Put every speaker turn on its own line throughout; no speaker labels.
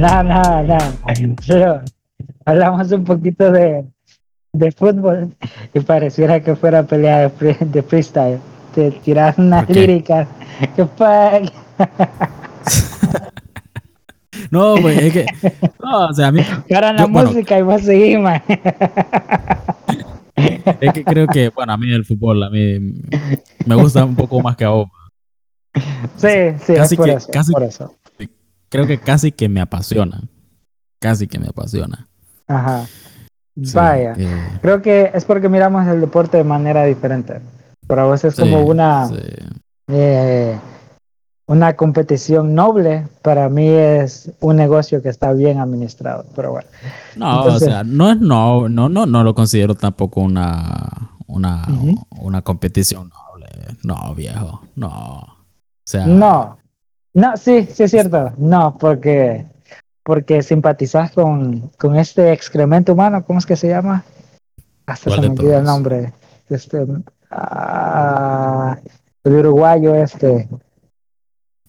nada, nada, nada. Pero hablamos un poquito de, de fútbol y pareciera que fuera pelea de, free- de freestyle. Te tiras unas
¿Por qué?
líricas. Que.
No, pues es que. No, o sea, a mí.
Para la
Yo- bueno.
música y vos seguís, man.
Es que creo que, bueno, a mí el fútbol, a mí me gusta un poco más que a vos.
Sí, sí,
Casi
es por
que-
eso.
casi-
por eso.
Creo que casi que me apasiona. Casi que me apasiona.
Ajá.
Sí,
Vaya.
eh,
Creo que es porque miramos el deporte de manera diferente. Para vos es
sí,
como una,
sí.
eh, una competición noble. Para mí es un negocio que está bien administrado. Pero bueno.
No,
Entonces-
o sea, no es no, no, no, no lo considero tampoco una, una, una competición noble. No, viejo, no. O sea,
No. No, sí, sí es cierto. No, porque, porque simpatizas con, con este excremento humano. ¿Cómo es que se llama? Hasta
¿Cuál
se me olvida el nombre. Este, ah, el uruguayo este.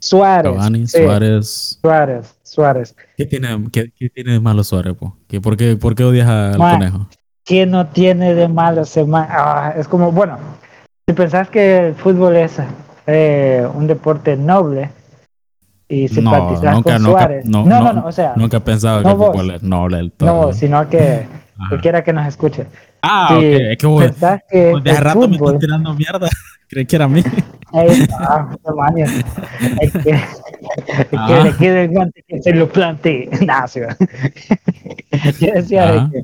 Suárez.
Cavani,
sí,
Suárez.
Suárez, Suárez.
¿Qué tiene, qué, qué tiene de malo Suárez? po? ¿Qué, por, qué, ¿Por qué odias al conejo?
¿Qué no tiene de malo ese man? Ah, es como, bueno, si pensás que el fútbol es eh, un deporte noble y
No,
simpatizás
nunca,
con
nunca,
Suárez.
no,
no,
no,
no, o sea,
nunca he pensado que
no
el
vos.
fútbol es noble del todo.
no, sino que cualquiera que nos escuche.
Ah,
si
ok, es que vos,
pensás que
vos de
el
rato me
fútbol,
estás tirando mierda. Creí que era a mí.
Ey, ah, demonios. Es que, es que
Ah.
le quede el guante que se lo plante. Nah, sí, va. Yo decía de
Ah.
que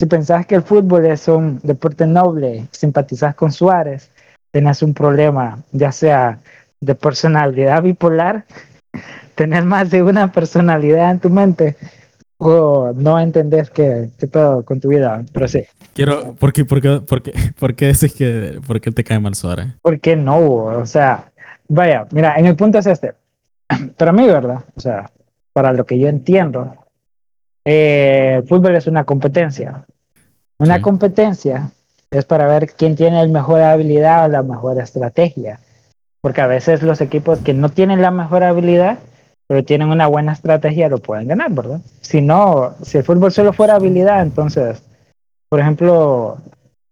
si pensás que el fútbol es un deporte noble, simpatizás con Suárez, tenés un problema, ya sea de personalidad bipolar, tenés más de una personalidad en tu mente, o no entendés qué, qué pedo con tu vida. Pero sí,
Quiero, ¿por qué, por qué, por qué, por qué decís que, por qué te cae mal Suárez?
¿por qué no? O sea, vaya, mira, en el punto es este. Para mí, ¿verdad? O sea, para lo que yo entiendo, eh, el fútbol es una competencia. Una
Sí.
competencia es para ver quién tiene la mejor habilidad o la mejor estrategia. Porque a veces los equipos que no tienen la mejor habilidad, pero tienen una buena estrategia, lo pueden ganar, ¿verdad? Si no, si el fútbol solo fuera habilidad, entonces, por ejemplo,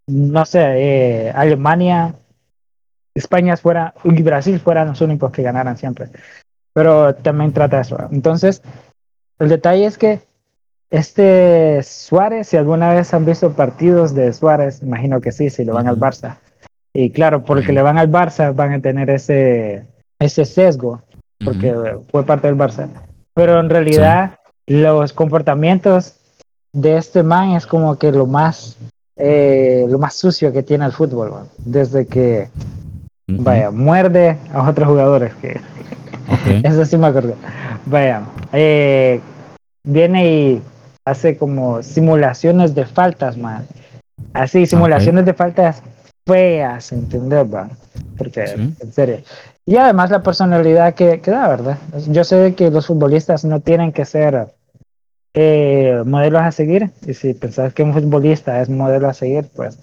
no sé, eh, Alemania, España fuera, y Brasil fueran los únicos que ganaran siempre. Pero también trata eso. Entonces, el detalle es que este Suárez, si alguna vez han visto partidos de Suárez, imagino que sí, si le van al. Barça. Y claro, porque le van al Barça, van a tener ese, ese sesgo, porque
Ujú.
fue parte del Barça. Pero en realidad, los comportamientos de este man es como que lo más, eh, lo más sucio que tiene el fútbol, man. desde que,
Ujú.
vaya, muerde a otros jugadores, que
Ok.
eso sí me acuerdo. Vaya, eh, viene y hace como simulaciones de faltas, man. Así, simulaciones de faltas feas, ¿entendés, va? Porque,
Sí.
en serio. Y además la personalidad que, que da, ¿verdad? Yo sé que los futbolistas no tienen que ser eh, modelos a seguir. Y si pensás que un futbolista es modelo a seguir, pues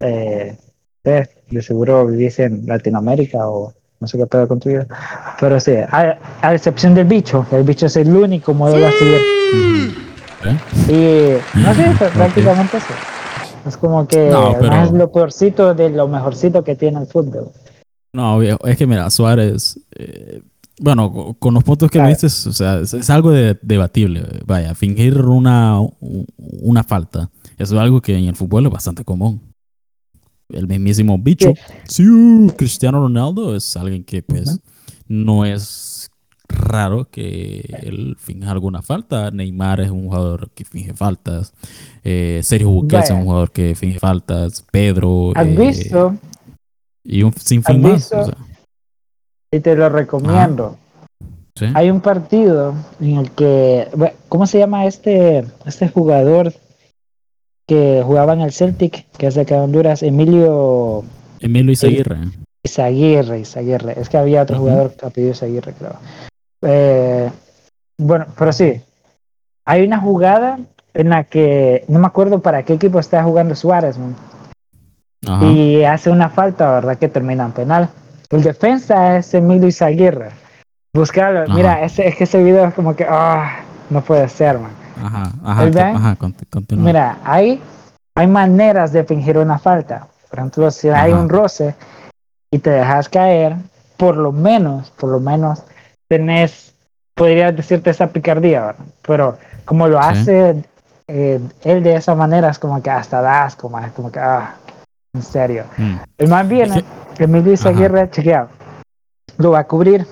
eh, eh, de seguro vivís en Latinoamérica o no sé qué pedo con tu vida. Pero sí, a, a excepción del bicho, el bicho es el único modelo a seguir.
Ok.
Y no sé, prácticamente eso. Es como que
No, pero-
más es lo peorcito de lo mejorcito que tiene el fútbol.
No, viejo, es que mira, Suárez, eh, bueno, co- con los puntos que
Claro.
dices, o sea, es, es algo de- debatible. Vaya, fingir una, una falta, eso es algo que en el fútbol es bastante común. El mismísimo bicho, sí, Cristiano Ronaldo es alguien que pues no es raro que él finja alguna falta. Neymar es un jugador que finge faltas. Eh, Sergio Busquets es un jugador que finge faltas. Pedro.
¿Has
eh,
visto?
Y un sinfín
¿Has
más.
visto?
o sea,
Y te lo recomiendo.
sí.
Hay un partido en el que, ¿cómo se llama este, este jugador que jugaba en el Celtic, que es de acá de Honduras? Emilio
Emilio Izaguirre.
Izaguirre, Izaguirre. Es que había otro
Ujú.
jugador que apellido Izaguirre, creo. Eh, bueno, pero sí. Hay una jugada en la que no me acuerdo para qué equipo está jugando Suárez, man,
Ajá.
y hace una falta, ¿verdad? Que termina en penal. El defensa es Emilio Izaguirre. Buscarlo,
Ajá.
mira, ese, es que ese video es como que, ah, no puede ser, man.
Ajá, ajá.
Mira, hay, hay maneras de fingir una falta. Por ejemplo, si hay un roce y te dejas caer, por lo menos, por lo menos, tenés, podría decirte esa picardía, ¿verdad? Pero como lo
Sí.
hace eh, él de esa manera, es como que hasta das, como, como que, ah, en serio.
Mm,
El man viene, Emilio. Aguirre, chequea, lo va a cubrir.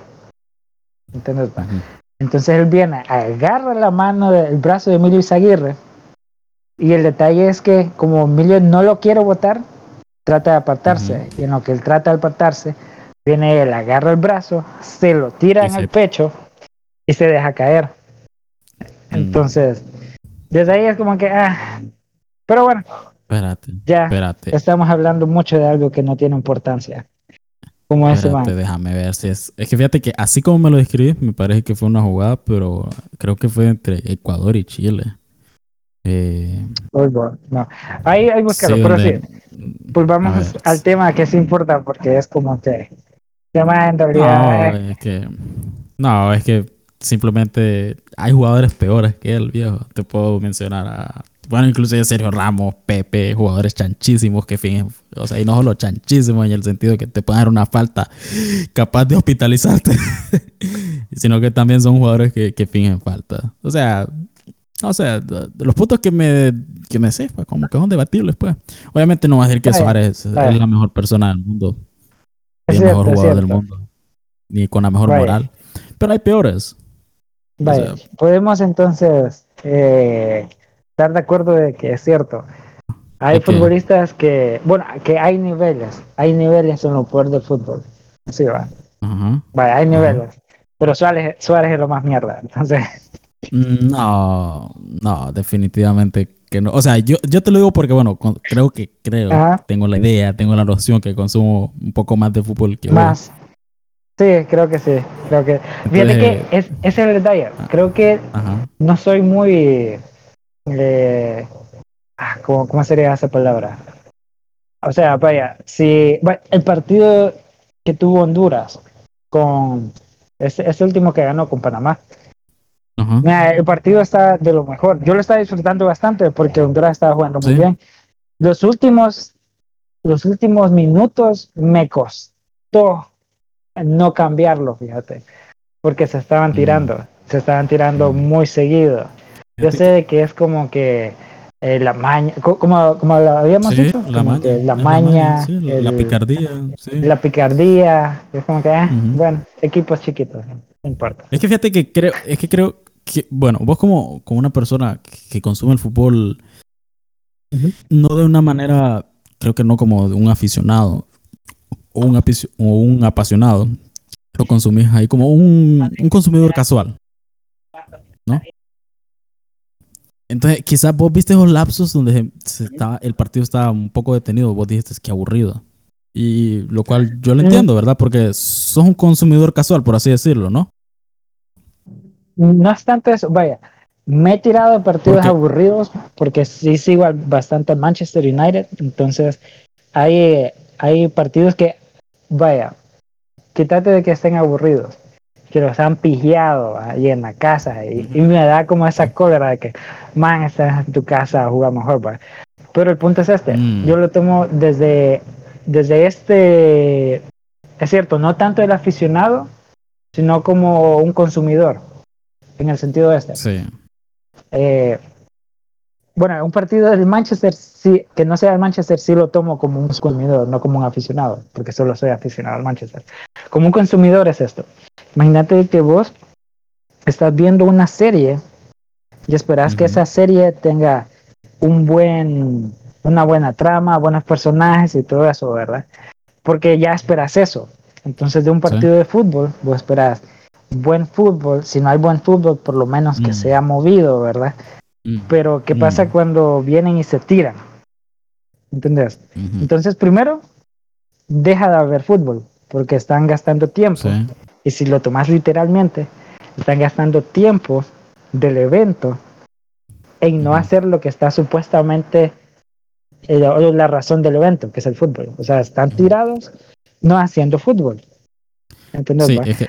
Entonces él viene, agarra la mano del brazo de Emilio Izaguirre y el detalle es que como Emilio no lo quiere votar, trata de apartarse y en lo que él trata de apartarse, viene él, agarra el brazo, se lo tira
Y
en
se-
el pecho y se deja caer.
Mm.
Entonces, desde ahí es como que, ah, pero bueno,
Espérate,
ya
espérate.
estamos hablando mucho de algo que no tiene importancia. Como ese
Espérate, déjame ver si es. Es que fíjate que así como me lo describes, me parece que fue una jugada, pero creo que fue entre Ecuador y Chile. Eh,
No, ahí hay buscarlo,
sí,
pero sí, pues vamos
a ver.
al tema que sí importa porque es como que tema en
No,
realidad eh,
es que. No, es que simplemente hay jugadores peores que él, viejo. Te puedo mencionar a. Bueno, inclusive Sergio Ramos, Pepe, jugadores chanchísimos que fingen. O sea, y no solo chanchísimos en el sentido que te pueden dar una falta capaz de hospitalizarte, sino que también son jugadores que, que fingen falta. O sea, o sea, de de los puntos que me, que me sé, pues, como que son debatibles, pues. Obviamente no va a decir que Suárez es la mejor persona del mundo,
es
el mejor
cierto, es
jugador del mundo, ni con la mejor
Vaya.
moral. Pero hay peores.
Vaya,
O sea-
podemos entonces eh, estar de acuerdo de que es cierto. Hay
Ok.
futbolistas que, bueno, que hay niveles, hay niveles en lo peor del fútbol. Sí, va.
Ajá.
Vaya, hay niveles. Pero Suárez, Suárez es lo más mierda. Entonces,
No, no, definitivamente que no. O sea, yo, yo te lo digo porque, bueno, con- creo que, creo,
Ajá.
tengo la idea, tengo la noción que consumo un poco más de fútbol que
más. Sí, creo que sí. Creo que. Fíjate
Entonces,
que es, ese es el detalle. Creo que
Ajá.
no soy muy. eh, ah, ¿cómo, cómo sería esa palabra? O sea, vaya, si el partido que tuvo Honduras con ese, ese último que ganó con Panamá, Mira, el partido está de lo mejor. Yo lo estaba disfrutando bastante porque Honduras estaba jugando muy
Sí.
bien. Los últimos, los últimos minutos me costó no cambiarlo, fíjate, porque se estaban
Mm.
tirando, se estaban tirando
Mm.
muy seguido. Yo sé que es como que eh, la maña, co- como, como lo habíamos
Sí,
dicho,
la maña.
la
es
maña,
sí, la- la
el-
picardía. sí.
la picardía, es como que, ah,
Ujú.
bueno, equipos chiquitos, no importa.
Es que fíjate que creo, es que creo que, bueno, vos como, como una persona que, consume el fútbol, no de una manera, creo que no como de un aficionado o un, o un apasionado, lo consumís ahí como un, un consumidor casual, ¿no? Entonces, quizás vos viste esos lapsos donde se- se estaba, el partido estaba un poco detenido, vos dijiste que aburrido. Y lo cual yo lo entiendo, ¿verdad? Porque sos un consumidor casual, por así decirlo, ¿no?
No es tanto eso, vaya, me he tirado de partidos aburridos porque sí sigo bastante Manchester United, entonces hay, hay partidos que, vaya, quítate de que estén aburridos, que los han pillado ahí en la casa y, y me da como esa cólera de que, man, estás en tu casa a jugar mejor, va". Pero el punto es este,
Mm.
yo lo tomo desde, desde este, es cierto, no tanto el aficionado, sino como un consumidor, en el sentido este.
Sí.
Eh, bueno, un partido del Manchester, sí, que no sea el Manchester, sí lo tomo como un consumidor, no como un aficionado, porque solo soy aficionado al Manchester. Como un consumidor es esto. Imagínate que vos estás viendo una serie y esperás que
Ujú.
esa serie tenga un buen, una buena trama, buenos personajes y todo eso, ¿verdad? Porque ya esperas eso. Entonces, de un partido de fútbol, vos esperas buen fútbol. Si no hay buen fútbol, por lo menos que
Mm.
sea movido, ¿verdad?
Mm.
Pero, ¿qué pasa
Mm.
cuando vienen y se tiran? ¿Entendés? Entonces, primero, deja de haber fútbol, porque están gastando tiempo.
Sí.
Y si lo tomas literalmente, están gastando tiempo del evento en no hacer lo que está supuestamente eh, la razón del evento, que es el fútbol. O sea, están tirados no haciendo fútbol. ¿Entendés?
Sí, es que.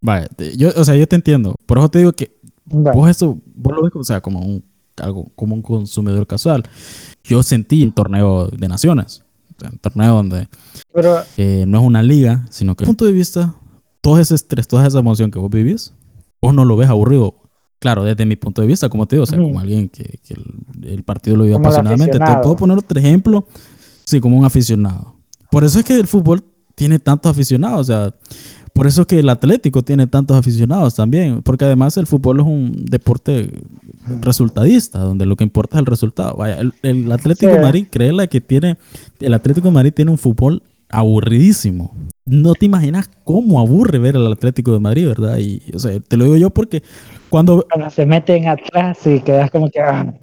Vaya, te- yo, o sea, yo te entiendo. Por eso te digo que Vos eso, vos lo ves o sea, como un, algo, como un consumidor casual. Yo sentí un torneo de naciones, un torneo donde eh, no es una liga, sino que desde punto de vista, todo ese estrés, toda esa emoción que vos vivís, vos no lo ves aburrido. Claro, desde mi punto de vista, como te digo, o sea, como alguien que, el, partido lo vive apasionadamente. Te puedo poner otro ejemplo, sí, como un aficionado. Por eso es que el fútbol tiene tantos aficionados, o sea, por eso es que el Atlético tiene tantos aficionados también, porque además el fútbol es un deporte resultadista, donde lo que importa es el resultado. Vaya, el, Atlético de Madrid, créela que tiene, el Atlético de Madrid tiene un fútbol aburridísimo. No te imaginas cómo aburre ver al Atlético de Madrid, ¿verdad? Y, o sea, te lo digo yo porque cuando...
Cuando se meten atrás y quedas como que, ah,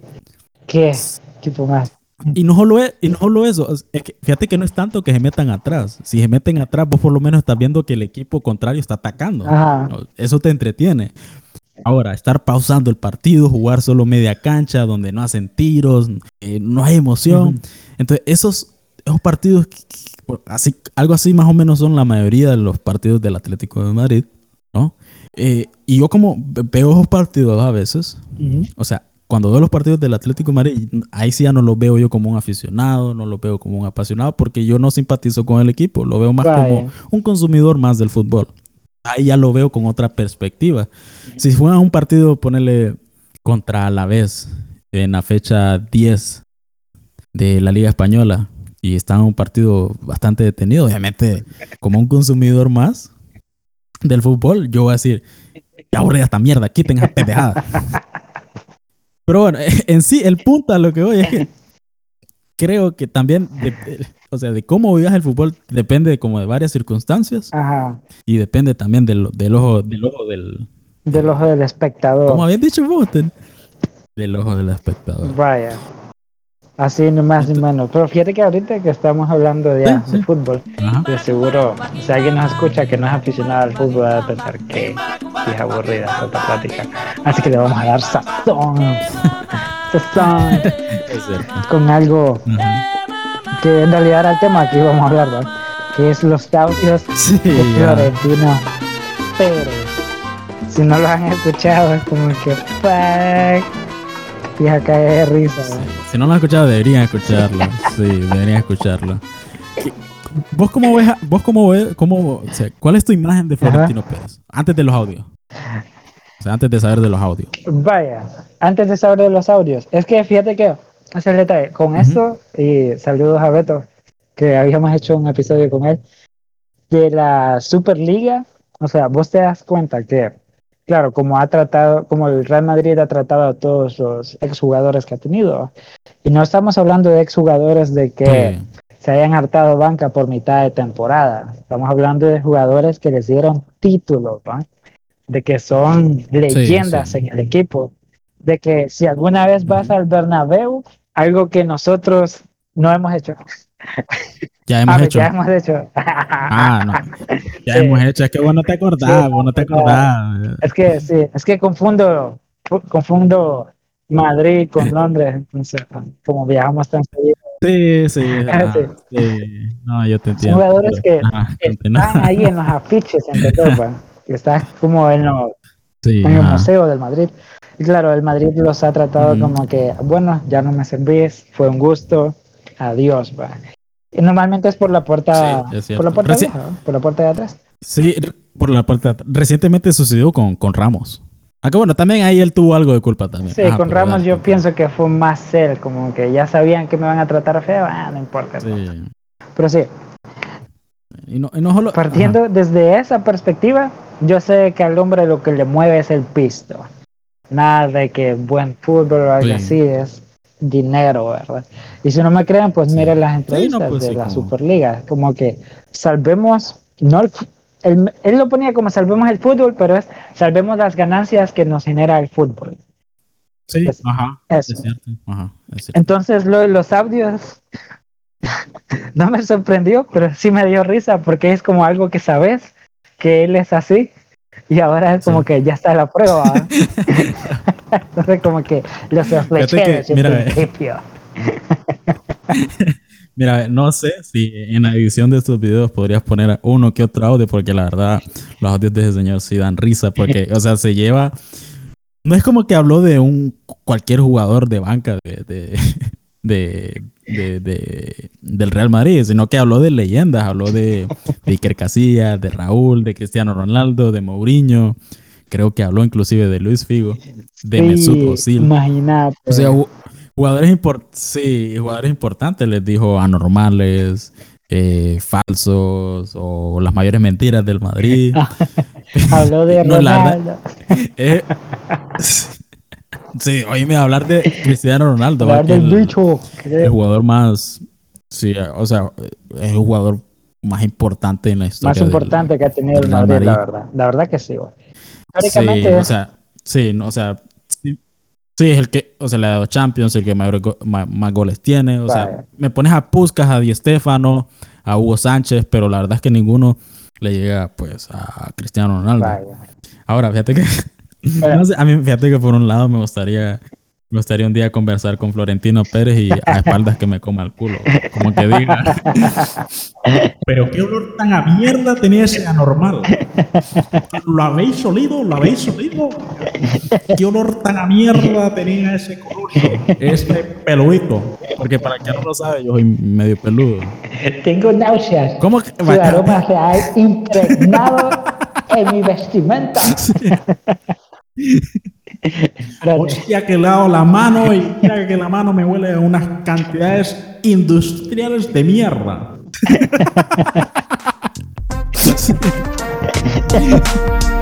¿qué? Tipo más.
Y no solo, es, y no solo eso, fíjate que no es tanto que se metan atrás. Si se meten atrás, vos por lo menos estás viendo que el equipo contrario está atacando. Eso te entretiene. Ahora, estar pausando el partido, jugar solo media cancha, donde no hacen tiros, eh, no hay emoción. Entonces, esos, esos partidos, así, algo así más o menos son la mayoría de los partidos del Atlético de Madrid, ¿no? Eh, y yo como veo esos partidos a veces, o sea, cuando veo los partidos del Atlético de Madrid, ahí sí ya no lo veo yo como un aficionado, no lo veo como un apasionado, porque yo no simpatizo con el equipo, lo veo más como un consumidor más del fútbol. Ahí ya lo veo con otra perspectiva. Si fuera un partido, ponerle contra la vez en la fecha 10 de la Liga Española y está un partido bastante detenido, obviamente, como un consumidor más del fútbol, yo voy a decir, ya aburrida esta mierda, quiten esa pendejada. Pero bueno, en sí, el punto a lo que voy es que creo que también, o sea, de cómo vivas el fútbol depende de como de varias circunstancias. Ajá. Y depende también del, del ojo, del ojo del...
Del ojo del espectador.
Como habían dicho vos, del ojo del espectador.
Vaya. Así ni más ni menos. Pero fíjate que ahorita que estamos hablando de, fútbol, de seguro, si alguien nos escucha que no es aficionado al fútbol, va a pensar que es aburrida esta plática. Así que le vamos a dar sazón. sazón. con algo que en realidad era el tema que íbamos a hablar. Que es los audios de Florentino Pero Si no lo han escuchado, es como que Fija caer de risa.
Si no lo han escuchado, deberían escucharlo. sí, deberían escucharlo. ¿Vos cómo ves, vos cómo ves, cómo, cuál es tu imagen de Florentino Pérez? Antes de los audios. O sea, antes de saber de los audios.
Vaya, antes de saber de los audios. Es que fíjate que, hace el detalle, con esto, y saludos a Beto, que habíamos hecho un episodio con él, de la Superliga, o sea, vos te das cuenta que claro, como ha tratado, como el Real Madrid ha tratado a todos los exjugadores que ha tenido. Y no estamos hablando de exjugadores de que se hayan hartado banca por mitad de temporada. Estamos hablando de jugadores que les dieron títulos, de que son leyendas en el equipo. De que si alguna vez vas al Bernabéu, algo que nosotros no hemos hecho.
Ya hemos hecho.
Ya hemos hecho.
Ah, no. Ya hemos hecho. Es que vos no te acordás, vos no te acordás.
Es que sí, es que confundo, confundo Madrid con Londres. como viajamos tan seguido.
Sí, sí, sí. No, yo te entiendo.
jugadores que están ahí en los afiches en Europa, que están como en, los, en el Museo del Madrid. Y claro, el Madrid los ha tratado como que, bueno, ya no me servís, fue un gusto, adiós. Va. Y normalmente es por la puerta, por la puerta, por la puerta de atrás.
Sí, por la puerta. Recientemente sucedió con, con Ramos. Aunque bueno, también ahí él tuvo algo de culpa también.
Sí, con Ramos yo pienso que fue más él, como que ya sabían que me van a tratar feo, ah, no importa. Pero sí.
Y no, y no solo...
Partiendo desde esa perspectiva, yo sé que al hombre lo que le mueve es el pisto. Nada de que buen fútbol o algo así es dinero, ¿verdad? Y si no me creen, pues miren las entrevistas pues de la Superliga, como que salvemos, no él, lo ponía como salvemos el fútbol, pero es salvemos las ganancias que nos genera el fútbol.
Sí, ajá, Es cierto, ajá,
Entonces los audios no me sorprendió, pero sí me dio risa porque es como algo que sabes que él es así y ahora es como que ya está la prueba. Entonces como que lo sospeché
mira, principio. mira, no sé si en la edición de estos videos podrías poner uno que otro audio, porque la verdad los audios de ese señor sí dan risa, porque, o sea, se lleva no es como que habló de un cualquier jugador de banca de, de, de, de- de- del Real Madrid, sino que habló de leyendas, habló de, de Iker Casillas, de Raúl, de Cristiano Ronaldo, de Mourinho, creo que habló inclusive de Luis Figo, de Mesut Özil.
Imagínate.
O sea, ju- jugadores, impor- sí, jugadores importantes les dijo anormales, eh, falsos o las mayores mentiras del Madrid.
habló de
No, la verdad-
Ronaldo.
Eh, sí, oíme hablar de Cristiano Ronaldo,
hablar del
el,
bicho.
el jugador más, sí, o sea, es el jugador más importante en la historia.
más
del-
importante que ha tenido el Madrid, la verdad. La verdad que sí, güey.
Sí, o sea, sí, no, o sea, sí, sí, es el que, o sea, le ha dado Champions, el que mayor go- ma- más, goles tiene, o sea, me pones a Puskas, a Di Stéfano, a Hugo Sánchez, pero la verdad es que ninguno le llega, pues, a Cristiano Ronaldo. Ahora, fíjate que. No sé, a mí, fíjate que por un lado me gustaría, me gustaría un día conversar con Florentino Pérez y a espaldas que me coma el culo, como que diga. Pero qué olor tan a mierda tenía ese anormal. ¿Lo habéis olido? ¿Lo habéis olido? ¿Qué olor tan a mierda tenía ese colucho? Ese peludito. Porque para quien no lo sabe, yo soy medio peludo.
Tengo náuseas.
¿Cómo que?
Su aroma se ha impregnado en mi vestimenta. Pero-
Hostia, que le he dado la mano y mira que la mano me huele a unas cantidades industriales de mierda.